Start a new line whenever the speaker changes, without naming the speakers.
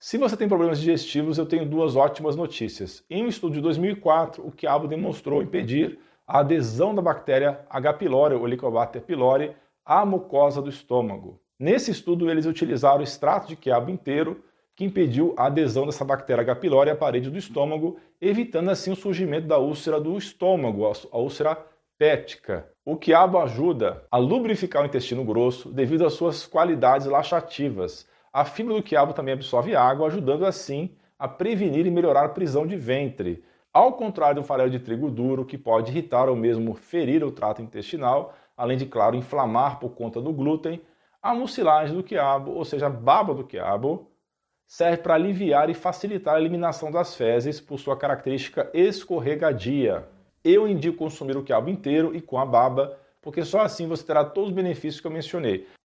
Se você tem problemas digestivos, eu tenho duas ótimas notícias. Em um estudo de 2004, o quiabo demonstrou impedir a adesão da bactéria H. pylori, ou Helicobacter pylori, à mucosa do estômago. Nesse estudo, eles utilizaram o extrato de quiabo inteiro, que impediu a adesão dessa bactéria H. pylori à parede do estômago, evitando assim o surgimento da úlcera do estômago, a úlcera péptica. O quiabo ajuda a lubrificar o intestino grosso devido às suas qualidades laxativas a fibra do quiabo também absorve água, ajudando assim a prevenir e melhorar a prisão de ventre. Ao contrário do farelo de trigo duro, que pode irritar ou mesmo ferir o trato intestinal, além de, claro, inflamar por conta do glúten, a mucilagem do quiabo, ou seja, a baba do quiabo, serve para aliviar e facilitar a eliminação das fezes por sua característica escorregadia. Eu indico consumir o quiabo inteiro e com a baba, porque só assim você terá todos os benefícios que eu mencionei.